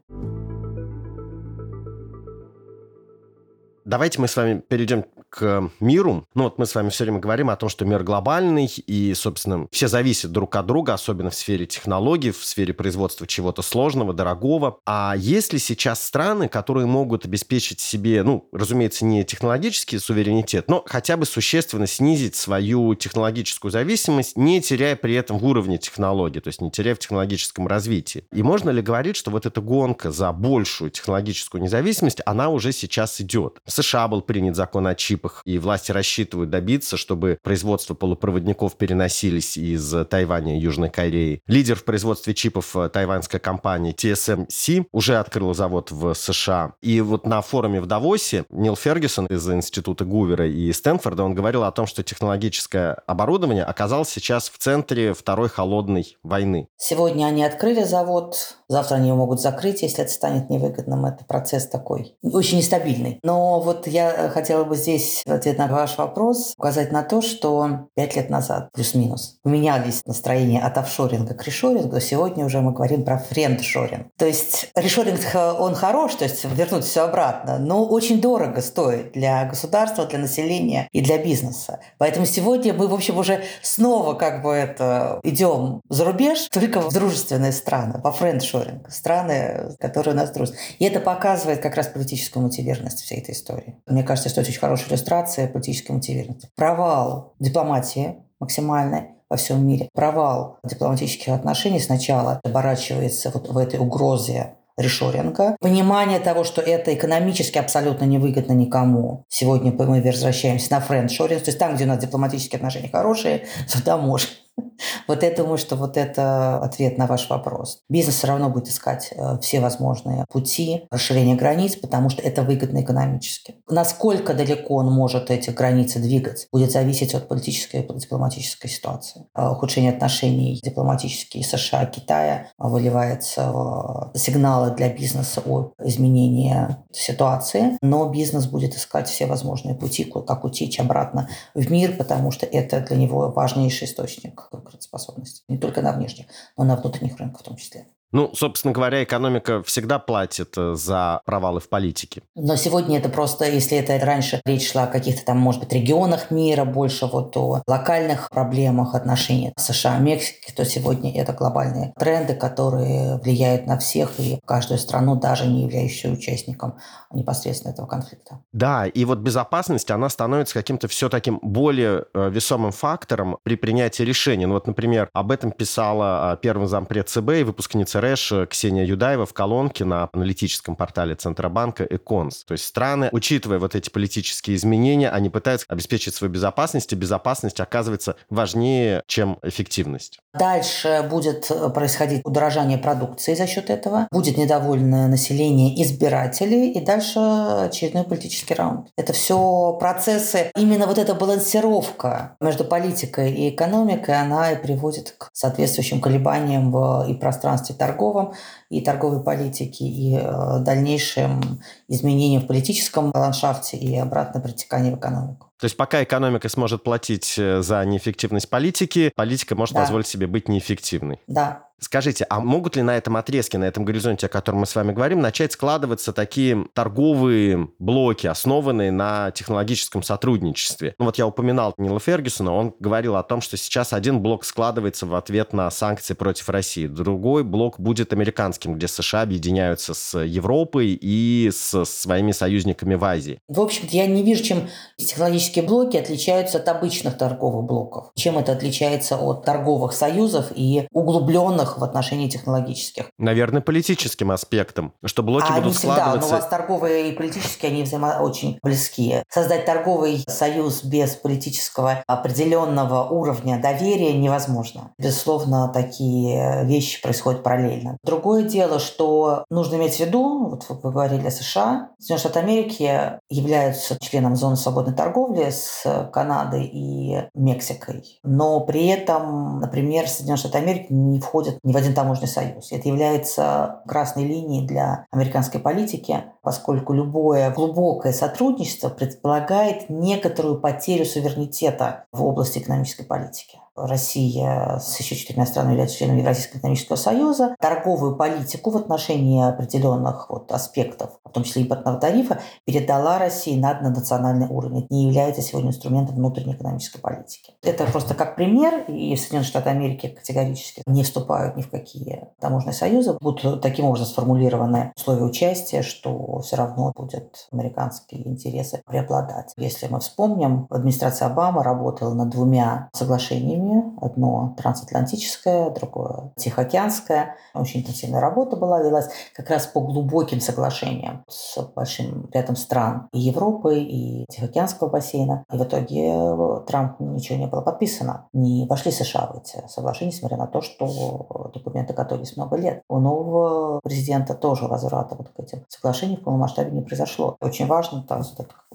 Давайте мы с вами перейдем к миру. Ну вот мы с вами все время говорим о том, что мир глобальный, и, собственно, все зависят друг от друга, особенно в сфере технологий, в сфере производства чего-то сложного, дорогого. А есть ли сейчас страны, которые могут обеспечить себе, ну, разумеется, не технологический суверенитет, но хотя бы существенно снизить свою технологическую зависимость, не теряя при этом в уровне технологий, то есть не теряя в технологическом развитии? И можно ли говорить, что вот эта гонка за большую технологическую независимость, она уже сейчас идет? В США был принят закон о чипах, и власти рассчитывают добиться, чтобы производство полупроводников переносились из Тайваня и Южной Кореи. Лидер в производстве чипов э, тайваньская компания TSMC уже открыла завод в США. И вот на форуме в Давосе Нил Фергюсон из Института Гувера и Стэнфорда, он говорил о том, что технологическое оборудование оказалось сейчас в центре второй холодной войны. Сегодня они открыли завод, завтра они его могут закрыть, если это станет невыгодным. Это процесс такой очень нестабильный. Но вот я хотела бы здесь, в ответ на ваш вопрос, указать на то, что пять лет назад, плюс-минус, поменялись настроения от офшоринга к решорингу. Сегодня уже мы говорим про френдшоринг. То есть решоринг, он хорош, то есть вернуть все обратно, но очень дорого стоит для государства, для населения и для бизнеса. Поэтому сегодня мы, в общем, уже снова как бы это идем за рубеж, только в дружественные страны, по френдшоринг, страны, которые у нас дружат. И это показывает как раз политическую мотивированность всей этой истории. Мне кажется, что это очень хорошая иллюстрация политической мотивированности. Провал дипломатии максимальный во всем мире. Провал дипломатических отношений сначала оборачивается вот в этой угрозе решоринга, понимание того, что это экономически абсолютно невыгодно никому. Сегодня мы возвращаемся на френдшоринг, то есть там, где у нас дипломатические отношения хорошие, туда можно Вот я думаю, что вот это ответ на ваш вопрос. Бизнес все равно будет искать э, все возможные пути расширения границ, потому что это выгодно экономически. Насколько далеко он может эти границы двигать, будет зависеть от политической и дипломатической ситуации. Э, ухудшение отношений дипломатические США и Китая выливается в сигналы для бизнеса о изменении ситуации, но бизнес будет искать все возможные пути, как утечь обратно в мир, потому что это для него важнейший источник конкурентоспособности. Не только на внешних, но и на внутренних рынках в том числе. Ну, собственно говоря, экономика всегда платит э, за провалы в политике. Но сегодня это просто, если это раньше речь шла о каких-то там, может быть, регионах мира, больше вот о локальных проблемах отношений США и Мексики, то сегодня это глобальные тренды, которые влияют на всех и каждую страну, даже не являющуюся участником непосредственно этого конфликта. Да, и вот безопасность, она становится каким-то все таким более э, весомым фактором при принятии решений. Ну вот, например, об этом писала э, первый зампред ЦБ и выпускница РЭШ Ксения Юдаева в колонке на аналитическом портале Центробанка «Эконс». То есть страны, учитывая вот эти политические изменения, они пытаются обеспечить свою безопасность, и безопасность оказывается важнее, чем эффективность. Дальше будет происходить удорожание продукции за счет этого. Будет недовольное население избирателей, и дальше очередной политический раунд. Это все процессы. Именно вот эта балансировка между политикой и экономикой, она и приводит к соответствующим колебаниям в и пространстве торговли, торговом и торговой политике, и э, дальнейшим изменениям в политическом ландшафте и обратное протекание в экономику. То есть пока экономика сможет платить э, за неэффективность политики, политика может да. позволить себе быть неэффективной. Да. Скажите, а могут ли на этом отрезке, на этом горизонте, о котором мы с вами говорим, начать складываться такие торговые блоки, основанные на технологическом сотрудничестве? Ну вот я упоминал Нила Фергюсона, он говорил о том, что сейчас один блок складывается в ответ на санкции против России, другой блок будет американским, где США объединяются с Европой и с своими союзниками в Азии. В общем-то, я не вижу, чем технологический экономические блоки отличаются от обычных торговых блоков. Чем это отличается от торговых союзов и углубленных в отношении технологических? Наверное, политическим аспектом, что блоки а будут они всегда, складываться... но у вас торговые и политические, они взаимо очень близкие. Создать торговый союз без политического определенного уровня доверия невозможно. Безусловно, такие вещи происходят параллельно. Другое дело, что нужно иметь в виду, вот вы говорили о США, Соединенные Штаты Америки являются членом зоны свободной торговли с Канадой и Мексикой, но при этом, например, Соединенные Штаты Америки не входят ни в один таможенный союз. Это является красной линией для американской политики, поскольку любое глубокое сотрудничество предполагает некоторую потерю суверенитета в области экономической политики. Россия с еще четырьмя странами является членом Евразийского экономического союза, торговую политику в отношении определенных вот аспектов, в том числе импортного тарифа, передала России на национальный уровень. Это не является сегодня инструментом внутренней экономической политики. Это просто как пример, и Соединенные Штаты Америки категорически не вступают ни в какие таможенные союзы. Будут таким образом сформулированы условия участия, что все равно будут американские интересы преобладать. Если мы вспомним, администрация Обамы работала над двумя соглашениями. Одно трансатлантическое, другое тихоокеанское. Очень интенсивная работа была, велась как раз по глубоким соглашениям с большим рядом стран и Европы, и Тихоокеанского бассейна. И в итоге э, Трамп ничего не было подписано. Не вошли США в эти соглашения, несмотря на то, что документы готовились много лет. У нового президента тоже возврата вот к этим соглашениям в полном масштабе не произошло. Очень важно там,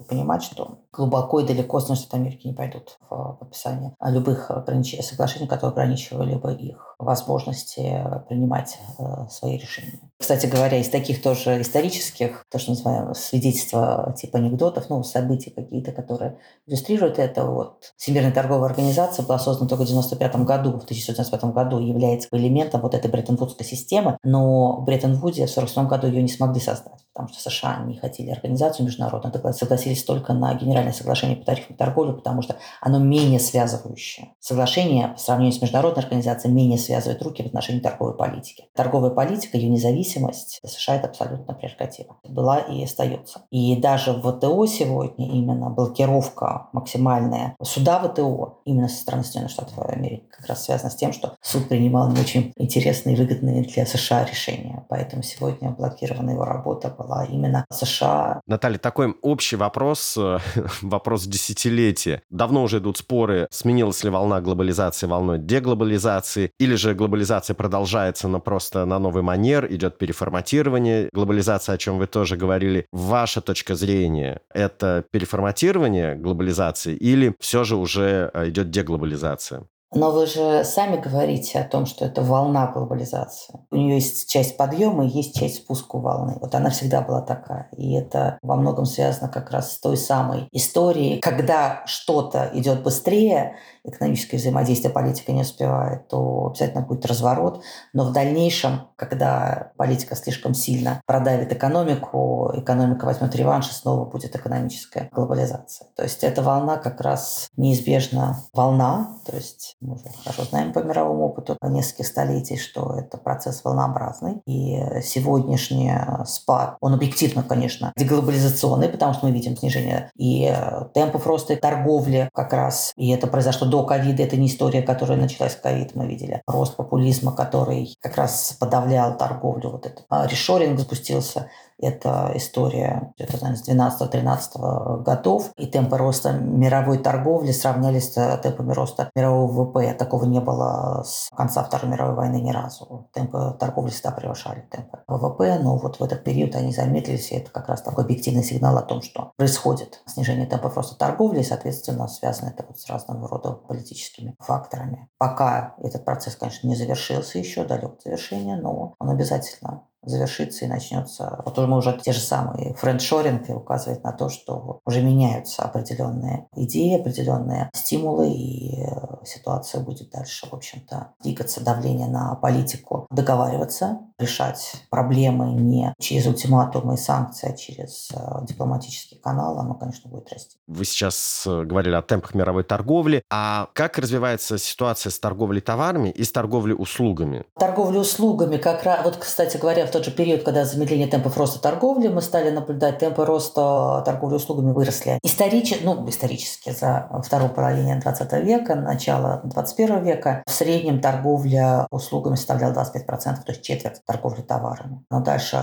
понимать, что глубоко и далеко Соединенные Штаты Америки не пойдут в подписание любых огранич... соглашений, которые ограничивали бы их возможности принимать э, свои решения. Кстати говоря, из таких тоже исторических, то, что называем свидетельства типа анекдотов, ну, событий какие-то, которые иллюстрируют это, вот Всемирная торговая организация была создана только в 1995 году, в 1995 году является элементом вот этой Бреттон-Вудской системы, но в Бреттон-Вуде в 1947 году ее не смогли создать, потому что США не хотели организацию международную, согласились только на Генеральное соглашение по тарифам торговли, потому что оно менее связывающее. Соглашение по сравнению с международной организацией менее связывает руки в отношении торговой политики. Торговая политика, ее независимость США это абсолютно прерогатива. Была и остается. И даже в ВТО сегодня именно блокировка максимальная суда ВТО именно со стороны Соединенных Штатов Америки как раз связана с тем, что суд принимал не очень интересные и выгодные для США решения. Поэтому сегодня блокирована его работа была именно США. Наталья, такой общий вопрос, э, вопрос десятилетия. Давно уже идут споры, сменилась ли волна глобализации волной деглобализации, или же глобализация продолжается, но просто на новый манер, идет переформатирование. Глобализация, о чем вы тоже говорили. Ваша точка зрения, это переформатирование глобализации или все же уже э, идет деглобализация? Но вы же сами говорите о том, что это волна глобализации. У нее есть часть подъема и есть часть спуска волны. Вот она всегда была такая. И это во многом связано как раз с той самой историей, когда что-то идет быстрее, экономическое взаимодействие политика не успевает, то обязательно будет разворот. Но в дальнейшем, когда политика слишком сильно продавит экономику, экономика возьмет реванш, и снова будет экономическая глобализация. То есть эта волна как раз неизбежна волна, то есть мы уже хорошо знаем по мировому опыту нескольких столетий, что это процесс волнообразный. И сегодняшний спад, он объективно, конечно, деглобализационный, потому что мы видим снижение и темпов роста и торговли как раз. И это произошло до ковида. Это не история, которая началась в ковид, мы видели. Рост популизма, который как раз подавлял торговлю. Вот этот а, решоринг запустился это история это, наверное, с 12-13 годов, и темпы роста мировой торговли сравнялись с темпами роста мирового ВВП. Такого не было с конца Второй мировой войны ни разу. Темпы торговли всегда превышали темпы ВВП, но вот в этот период они заметились, и это как раз такой объективный сигнал о том, что происходит снижение темпов роста торговли, и, соответственно, связано это вот с разного рода политическими факторами. Пока этот процесс, конечно, не завершился еще, далек от завершения, но он обязательно завершится и начнется. Вот мы уже те же самые френдшоринг указывает на то, что уже меняются определенные идеи, определенные стимулы, и э, ситуация будет дальше, в общем-то, двигаться, давление на политику, договариваться, решать проблемы не через ультиматумы и санкции, а через э, дипломатический канал, оно, конечно, будет расти. Вы сейчас э, говорили о темпах мировой торговли. А как развивается ситуация с торговлей товарами и с торговлей услугами? Торговля услугами как раз, вот, кстати говоря, в тот же период, когда замедление темпов роста торговли, мы стали наблюдать темпы роста торговли услугами выросли. Исторически, ну, исторически, за вторую половину 20 века, начало 21 века, в среднем торговля услугами составляла 25%, то есть четверть торговли товарами. Но дальше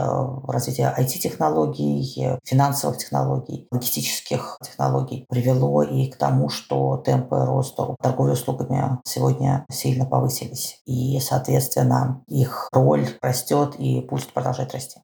развитие IT-технологий, финансовых технологий, логистических технологий привело и к тому, что темпы роста торговли услугами сегодня сильно повысились. И, соответственно, их роль растет и будет продолжать расти.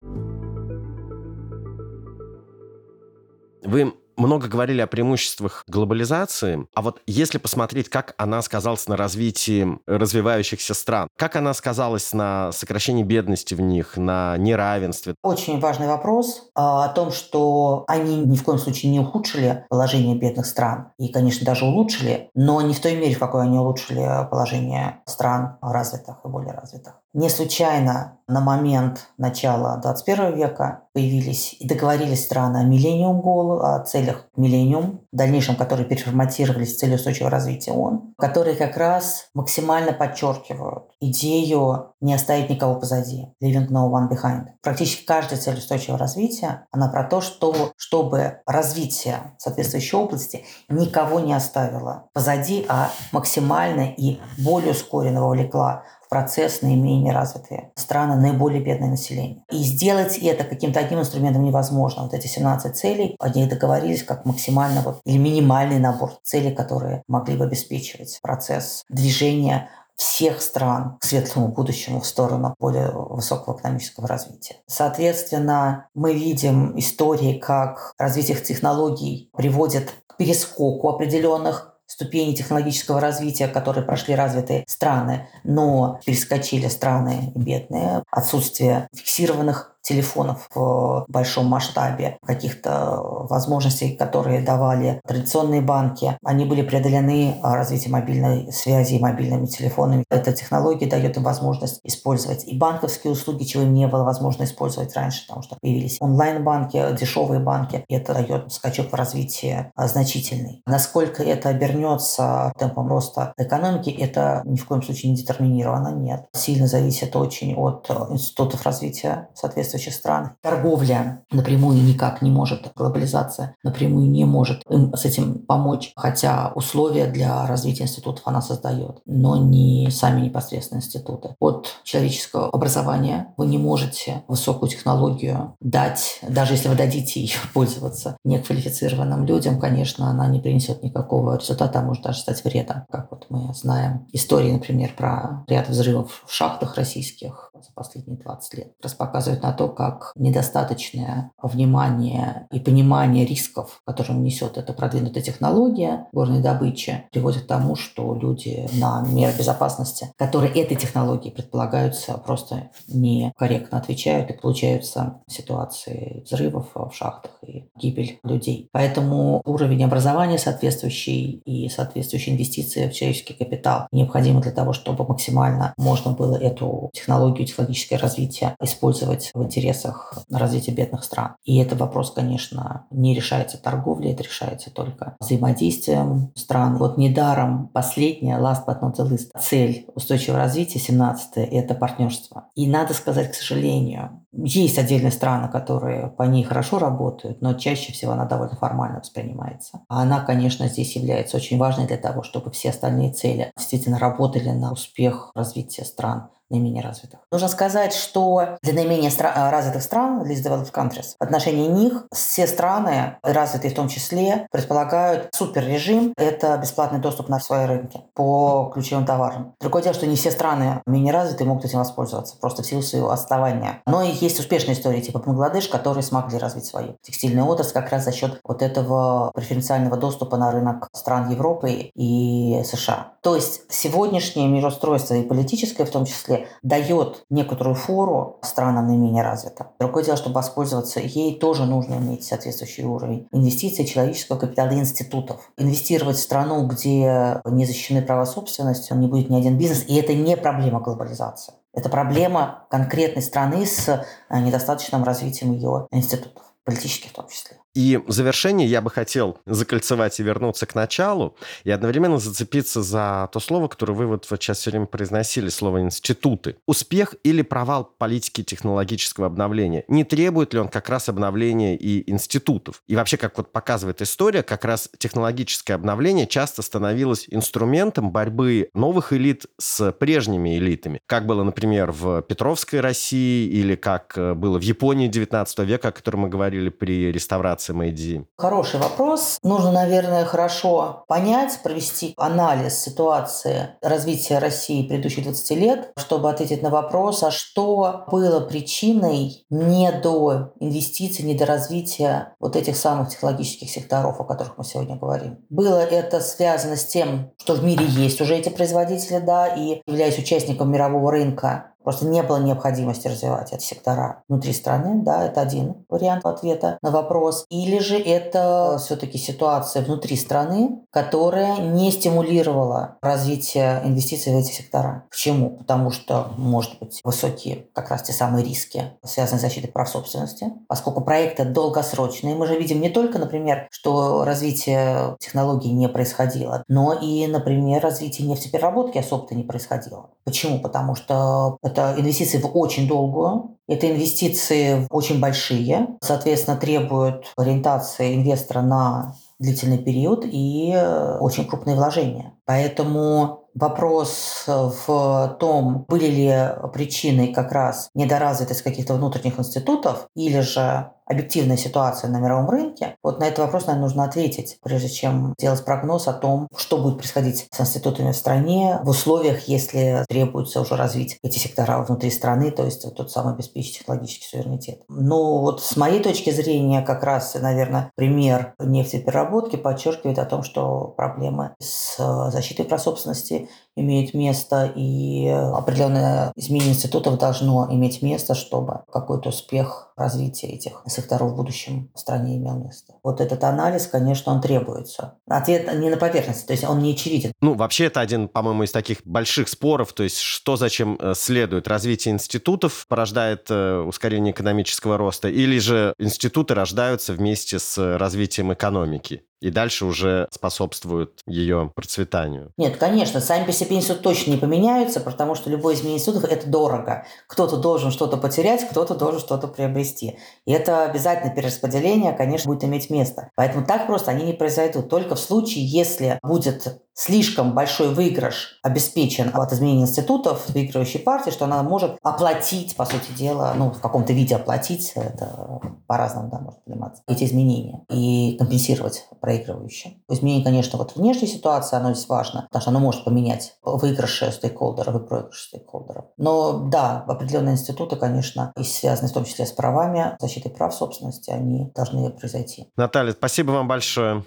Вы много говорили о преимуществах глобализации, а вот если посмотреть, как она сказалась на развитии развивающихся стран, как она сказалась на сокращении бедности в них, на неравенстве? Очень важный вопрос а, о том, что они ни в коем случае не ухудшили положение бедных стран и, конечно, даже улучшили, но не в той мере, в какой они улучшили положение стран развитых и более развитых. Не случайно на момент начала 21 века появились и договорились страны о миллениум голу, о целях миллениум, в дальнейшем которые переформатировались в цели устойчивого развития ООН, которые как раз максимально подчеркивают идею не оставить никого позади, leaving no one behind. Практически каждая цель устойчивого развития, она про то, что, чтобы развитие соответствующей области никого не оставило позади, а максимально и более ускоренно вовлекла процесс наименее развитые страны, наиболее бедное население. И сделать это каким-то одним инструментом невозможно. Вот эти 17 целей, они договорились как максимально вот, или минимальный набор целей, которые могли бы обеспечивать процесс движения всех стран к светлому будущему в сторону более высокого экономического развития. Соответственно, мы видим истории, как развитие технологий приводит к перескоку определенных ступени технологического развития, которые прошли развитые страны, но перескочили страны бедные, отсутствие фиксированных телефонов в большом масштабе, каких-то возможностей, которые давали традиционные банки, они были преодолены развитием мобильной связи и мобильными телефонами. Эта технология дает им возможность использовать и банковские услуги, чего им не было возможно использовать раньше, потому что появились онлайн-банки, дешевые банки, и это дает скачок в развитии а, значительный. Насколько это обернется темпом роста экономики, это ни в коем случае не детерминировано, нет. Сильно зависит очень от институтов развития соответственно соответствующих стран. Торговля напрямую никак не может, глобализация напрямую не может им с этим помочь, хотя условия для развития институтов она создает, но не сами непосредственно институты. От человеческого образования вы не можете высокую технологию дать, даже если вы дадите ее пользоваться неквалифицированным людям, конечно, она не принесет никакого результата, а может даже стать вредом, как вот мы знаем истории, например, про ряд взрывов в шахтах российских за последние 20 лет. Раз показывают на то, как недостаточное внимание и понимание рисков, которые несет эта продвинутая технология горной добычи, приводит к тому, что люди на меры безопасности, которые этой технологии предполагаются, просто некорректно отвечают и получаются ситуации взрывов в шахтах и гибель людей. Поэтому уровень образования соответствующий и соответствующие инвестиции в человеческий капитал необходимы для того, чтобы максимально можно было эту технологию, технологическое развитие использовать в интересах развития бедных стран. И этот вопрос, конечно, не решается торговлей, это решается только взаимодействием стран. Вот недаром последняя, last but not the least, цель устойчивого развития, 17 это партнерство. И надо сказать, к сожалению, есть отдельные страны, которые по ней хорошо работают, но чаще всего она довольно формально воспринимается. А она, конечно, здесь является очень важной для того, чтобы все остальные цели действительно работали на успех развития стран наименее развитых. Нужно сказать, что для наименее стра- э, развитых стран, least developed countries, в отношении них все страны, развитые в том числе, предполагают суперрежим. Это бесплатный доступ на свои рынки по ключевым товарам. Другое дело, что не все страны менее развитые могут этим воспользоваться, просто в силу своего отставания. Но и есть успешные истории, типа Бангладеш, которые смогли развить свою текстильную отрасль как раз за счет вот этого преференциального доступа на рынок стран Европы и США. То есть сегодняшнее мироустройство и политическое в том числе дает некоторую фору странам наименее развитым. Другое дело, чтобы воспользоваться ей, тоже нужно иметь соответствующий уровень инвестиций, человеческого капитала и институтов. Инвестировать в страну, где не защищены права собственности, не будет ни один бизнес, и это не проблема глобализации. Это проблема конкретной страны с э, недостаточным развитием ее институтов, политических в том числе. И в завершение я бы хотел закольцевать и вернуться к началу, и одновременно зацепиться за то слово, которое вы вот, сейчас все время произносили, слово «институты». Успех или провал политики технологического обновления? Не требует ли он как раз обновления и институтов? И вообще, как вот показывает история, как раз технологическое обновление часто становилось инструментом борьбы новых элит с прежними элитами. Как было, например, в Петровской России или как э, было в Японии 19 века, о котором мы говорили при реставрации Мэйдзи? Хороший вопрос. Нужно, наверное, хорошо понять, провести анализ ситуации развития России предыдущих 20 лет, чтобы ответить на вопрос, а что было причиной не до инвестиций, не до развития вот этих самых технологических секторов, о которых мы сегодня говорим. Было это связано с тем, что в мире есть уже эти производители, да, и являясь участником мирового рынка, Просто не было необходимости развивать эти сектора внутри страны, да, это один вариант ответа на вопрос. Или же это все-таки ситуация внутри страны, которая не стимулировала развитие инвестиций в эти сектора. Почему? Потому что, может быть, высокие как раз те самые риски, связанные с защитой прав собственности, поскольку проекты долгосрочные. Мы же видим не только, например, что развитие технологий не происходило, но и, например, развитие нефтепереработки особо-то не происходило. Почему? Потому что это инвестиции в очень долгую, это инвестиции очень большие, соответственно, требуют ориентации инвестора на длительный период и очень крупные вложения. Поэтому вопрос в том, были ли причиной как раз недоразвитость каких-то внутренних институтов или же объективная ситуация на мировом рынке, вот на этот вопрос, наверное, нужно ответить, прежде чем делать прогноз о том, что будет происходить с институтами в стране в условиях, если требуется уже развить эти сектора внутри страны, то есть вот тот самый обеспечить технологический суверенитет. Ну вот с моей точки зрения, как раз, наверное, пример нефтепереработки подчеркивает о том, что проблемы с защитой прав собственности имеют место, и определенное изменение институтов должно иметь место, чтобы какой-то успех развития этих секторов в будущем в стране имел место. Вот этот анализ, конечно, он требуется. Ответ не на поверхности, то есть он не очевиден. Ну, вообще это один, по-моему, из таких больших споров, то есть что зачем э, следует. Развитие институтов порождает э, ускорение экономического роста, или же институты рождаются вместе с развитием экономики? И дальше уже способствуют ее процветанию. Нет, конечно, сами по себе институты точно не поменяются, потому что любой изменение институтов – это дорого. Кто-то должен что-то потерять, кто-то должен что-то приобрести. И это обязательно перераспределение, конечно, будет иметь место. Поэтому так просто они не произойдут. Только в случае, если будет слишком большой выигрыш обеспечен от изменения институтов выигрывающей партии, что она может оплатить, по сути дела, ну, в каком-то виде оплатить, это по-разному, да, может пониматься, эти изменения и компенсировать проигрывающие. Изменение, конечно, вот внешней ситуации, оно здесь важно, потому что оно может поменять выигрыши стейкхолдеров и проигрыши стейкхолдеров. Но да, определенные институты, конечно, и связаны в том числе с правами, защитой прав собственности, они должны произойти. Наталья, спасибо вам большое.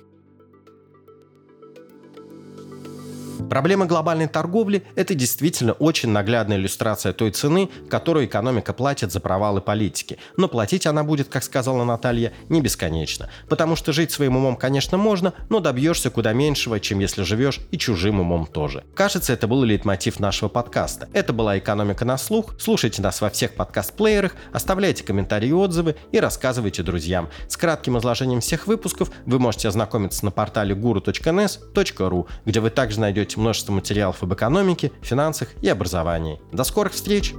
Проблема глобальной торговли – это действительно очень наглядная иллюстрация той цены, которую экономика платит за провалы политики. Но платить она будет, как сказала Наталья, не бесконечно. Потому что жить своим умом, конечно, можно, но добьешься куда меньшего, чем если живешь и чужим умом тоже. Кажется, это был лейтмотив нашего подкаста. Это была «Экономика на слух». Слушайте нас во всех подкаст-плеерах, оставляйте комментарии и отзывы и рассказывайте друзьям. С кратким изложением всех выпусков вы можете ознакомиться на портале guru.ns.ru, где вы также найдете множество материалов об экономике, финансах и образовании. До скорых встреч!